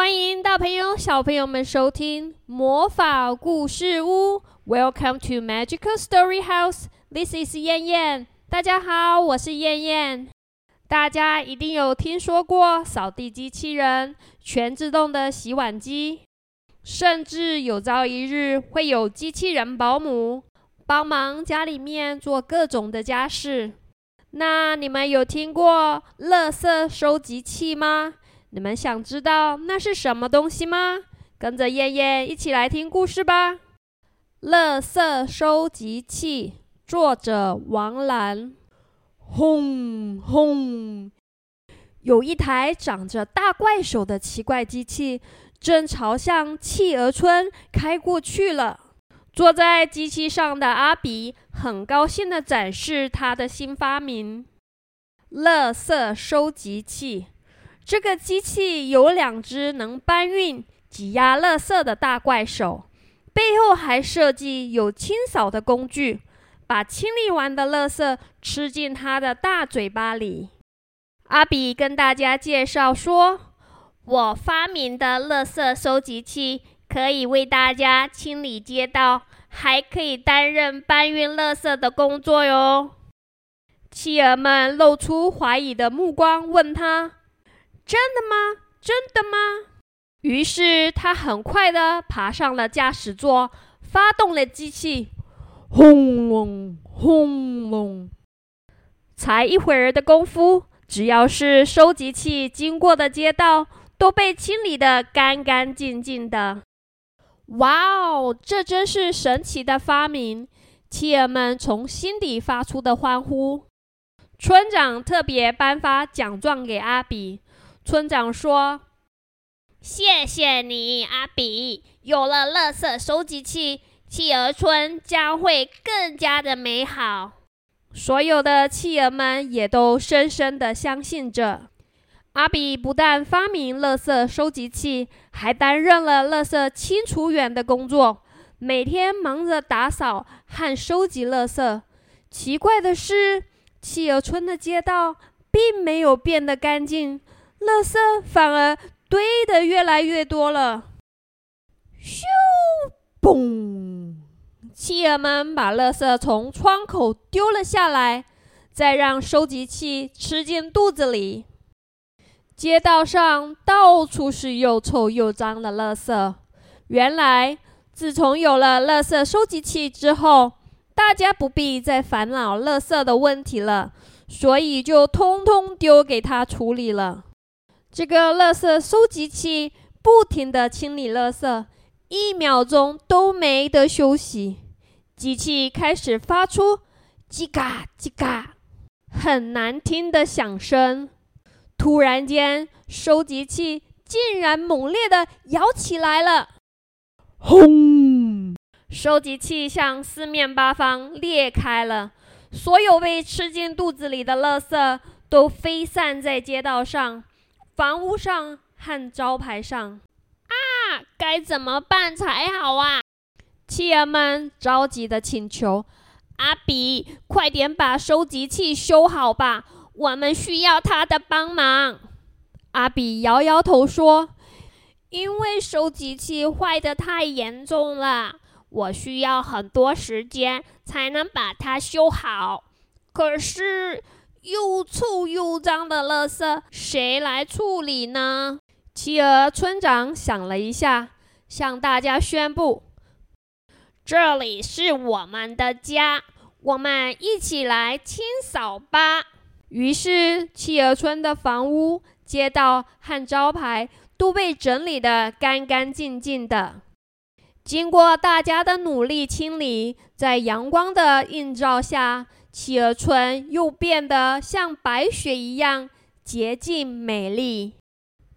欢迎大朋友、小朋友们收听魔法故事屋。Welcome to Magical Story House. This is 燕燕。大家好，我是燕燕。大家一定有听说过扫地机器人、全自动的洗碗机，甚至有朝一日会有机器人保姆帮忙家里面做各种的家事。那你们有听过垃圾收集器吗？你们想知道那是什么东西吗？跟着燕燕一起来听故事吧。垃圾收集器，作者王兰。轰轰，有一台长着大怪手的奇怪机器，正朝向企鹅村开过去了。坐在机器上的阿比很高兴地展示他的新发明——垃圾收集器。这个机器有两只能搬运、挤压垃圾的大怪手，背后还设计有清扫的工具，把清理完的垃圾吃进它的大嘴巴里。阿比跟大家介绍说：“我发明的垃圾收集器。”可以为大家清理街道，还可以担任搬运垃圾的工作哟。企鹅们露出怀疑的目光，问他：“真的吗？真的吗？”于是他很快地爬上了驾驶座，发动了机器，轰隆轰隆。才一会儿的功夫，只要是收集器经过的街道，都被清理得干干净净的。哇哦，这真是神奇的发明！企鹅们从心底发出的欢呼。村长特别颁发奖状给阿比。村长说：“谢谢你，阿比！有了垃圾收集器，企鹅村将会更加的美好。”所有的企鹅们也都深深的相信着。阿比不但发明垃圾收集器，还担任了垃圾清除员的工作，每天忙着打扫和收集垃圾。奇怪的是，企鹅村的街道并没有变得干净，垃圾反而堆得越来越多了。咻！嘣！企鹅们把垃圾从窗口丢了下来，再让收集器吃进肚子里。街道上到处是又臭又脏的垃圾。原来，自从有了垃圾收集器之后，大家不必再烦恼垃圾的问题了，所以就通通丢给他处理了。这个垃圾收集器不停地清理垃圾，一秒钟都没得休息。机器开始发出“叽嘎叽嘎”很难听的响声。突然间，收集器竟然猛烈地摇起来了，轰！收集器向四面八方裂开了，所有被吃进肚子里的垃圾都飞散在街道上、房屋上和招牌上。啊，该怎么办才好啊？企鹅们着急的请求：“阿比，快点把收集器修好吧！”我们需要他的帮忙。阿比摇摇头说：“因为收集器坏的太严重了，我需要很多时间才能把它修好。可是又臭又脏的垃圾，谁来处理呢？”企鹅村长想了一下，向大家宣布：“这里是我们的家，我们一起来清扫吧。”于是，企鹅村的房屋、街道和招牌都被整理得干干净净的。经过大家的努力清理，在阳光的映照下，企鹅村又变得像白雪一样洁净美丽。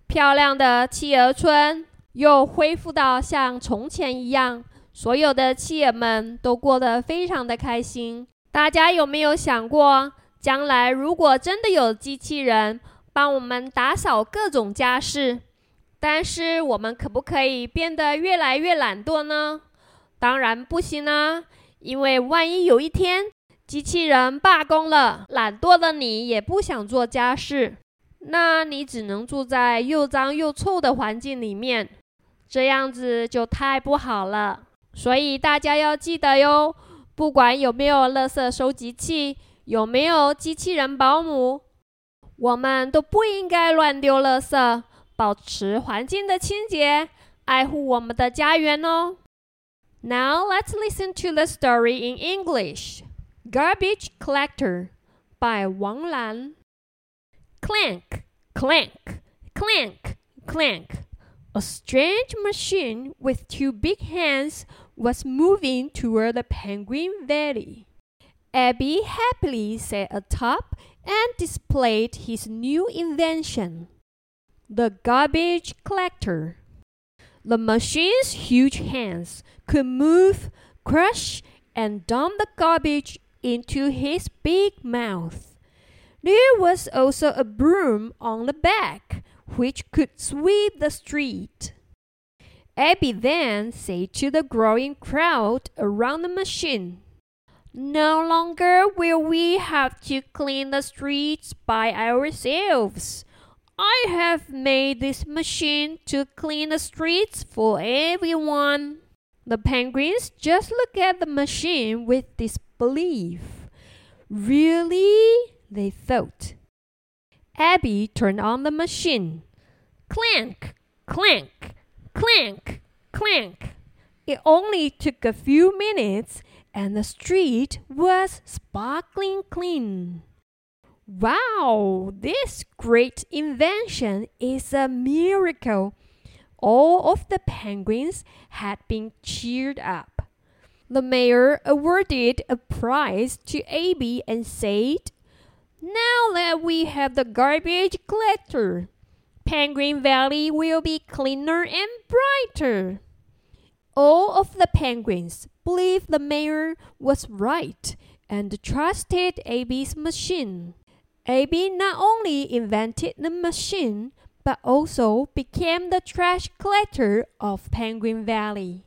漂亮的企鹅村又恢复到像从前一样，所有的企鹅们都过得非常的开心。大家有没有想过？将来如果真的有机器人帮我们打扫各种家事，但是我们可不可以变得越来越懒惰呢？当然不行啊！因为万一有一天机器人罢工了，懒惰的你也不想做家事，那你只能住在又脏又臭的环境里面，这样子就太不好了。所以大家要记得哟，不管有没有垃圾收集器，有没有机器人保姆，我们都不应该乱丢垃圾，保持环境的清洁，爱护我们的家园哦。Now let's listen to the story in English. Garbage Collector by Wang Lan. Clank, clank, clank, clank. A strange machine with two big hands was moving toward the Penguin Valley. Abby happily sat atop and displayed his new invention, the garbage collector. The machine's huge hands could move, crush, and dump the garbage into his big mouth. There was also a broom on the back, which could sweep the street. Abby then said to the growing crowd around the machine, No longer will we have to clean the streets by ourselves. I have made this machine to clean the streets for everyone. The penguins just looked at the machine with disbelief. Really? They thought. Abby turned on the machine. Clank, clank, clank, clank. It only took a few minutes and the street was sparkling clean. Wow, this great invention is a miracle. All of the penguins had been cheered up. The mayor awarded a prize to Abby and said, Now that we have the garbage collector, Penguin Valley will be cleaner and brighter. All of the penguins believed the mayor was right and trusted Abby's machine. Abby not only invented the machine, but also became the trash collector of Penguin Valley.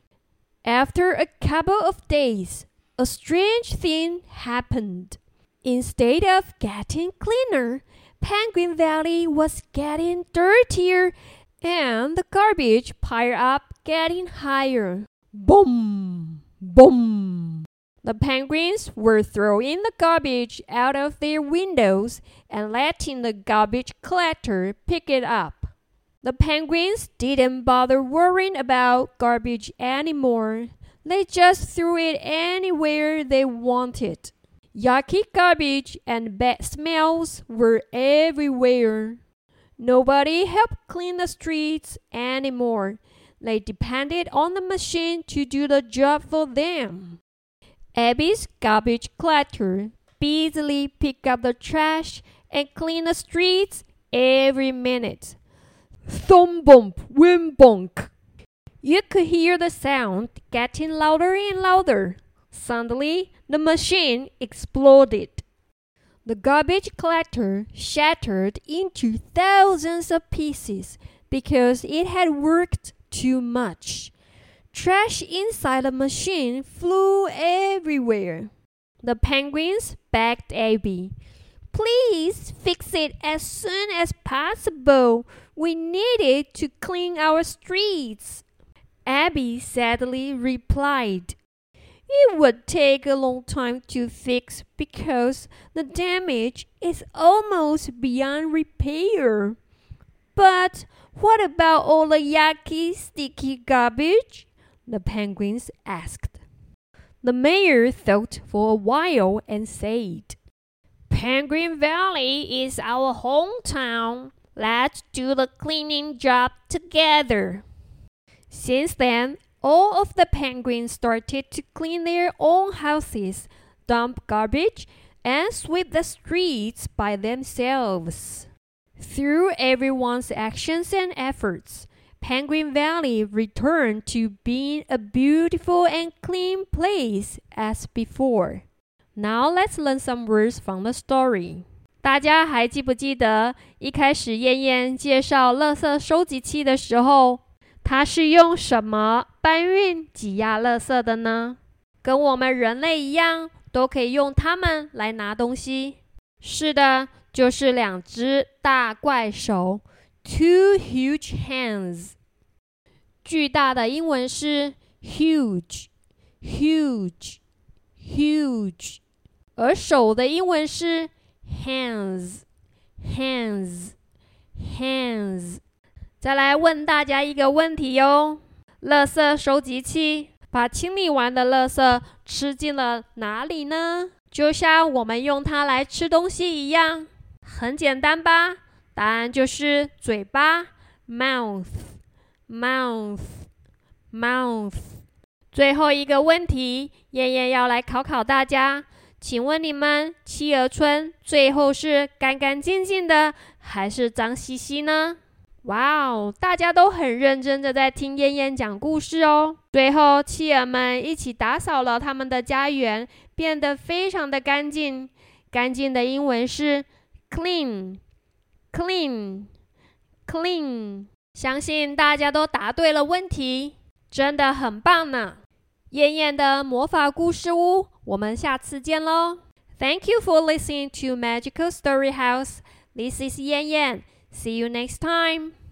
After a couple of days, a strange thing happened. Instead of getting cleaner, Penguin Valley was getting dirtier and the garbage piled up getting higher. Boom! Boom! The penguins were throwing the garbage out of their windows and letting the garbage collector pick it up. The penguins didn't bother worrying about garbage anymore. They just threw it anywhere they wanted. Yucky garbage and bad smells were everywhere. Nobody helped clean the streets anymore. They depended on the machine to do the job for them. Abby's garbage collector busily picked up the trash and cleaned the streets every minute. Thump bump, wim bonk. You could hear the sound getting louder and louder. Suddenly, the machine exploded. The garbage collector shattered into thousands of pieces because it had worked too much. Trash inside the machine flew everywhere. The penguins begged Abby, Please fix it as soon as possible. We need it to clean our streets. Abby sadly replied, It would take a long time to fix because the damage is almost beyond repair. But what about all the yucky, sticky garbage? The penguins asked. The mayor thought for a while and said, Penguin Valley is our hometown. Let's do the cleaning job together. Since then, all of the penguins started to clean their own houses, dump garbage, and sweep the streets by themselves. Through everyone's actions and efforts, Penguin Valley returned to being a beautiful and clean place as before. Now let's learn some words from the story. 大家还记不记得一开始燕燕介绍垃圾收集器的时候，它是用什么搬运、挤压垃圾的呢？跟我们人类一样，都可以用它们来拿东西。是的。 就是两只大怪手，two huge hands。 巨大的英文是 huge，huge，huge，而手的英文是 hands，hands，hands。再来问大家一个问题哟：垃圾收集器把清理完的垃圾吃进了哪里呢？就像我们用它来吃东西一样，很简单吧？答案就是嘴巴 mouth mouth，mouth，。最后一个问题，燕燕要来考考大家，请问你们企鹅村最后是干干净净的，还是脏兮兮呢？哇哦！大家都很认真的在听燕燕讲故事哦。最后，企鹅们一起打扫了他们的家园，变得非常的干净。干净的英文是 clean，clean，clean。相信大家都答对了问题，真的很棒呢。燕燕的魔法故事屋，我们下次见喽。Thank you for listening to Magical Story House. This is Yan Yan. See you next time.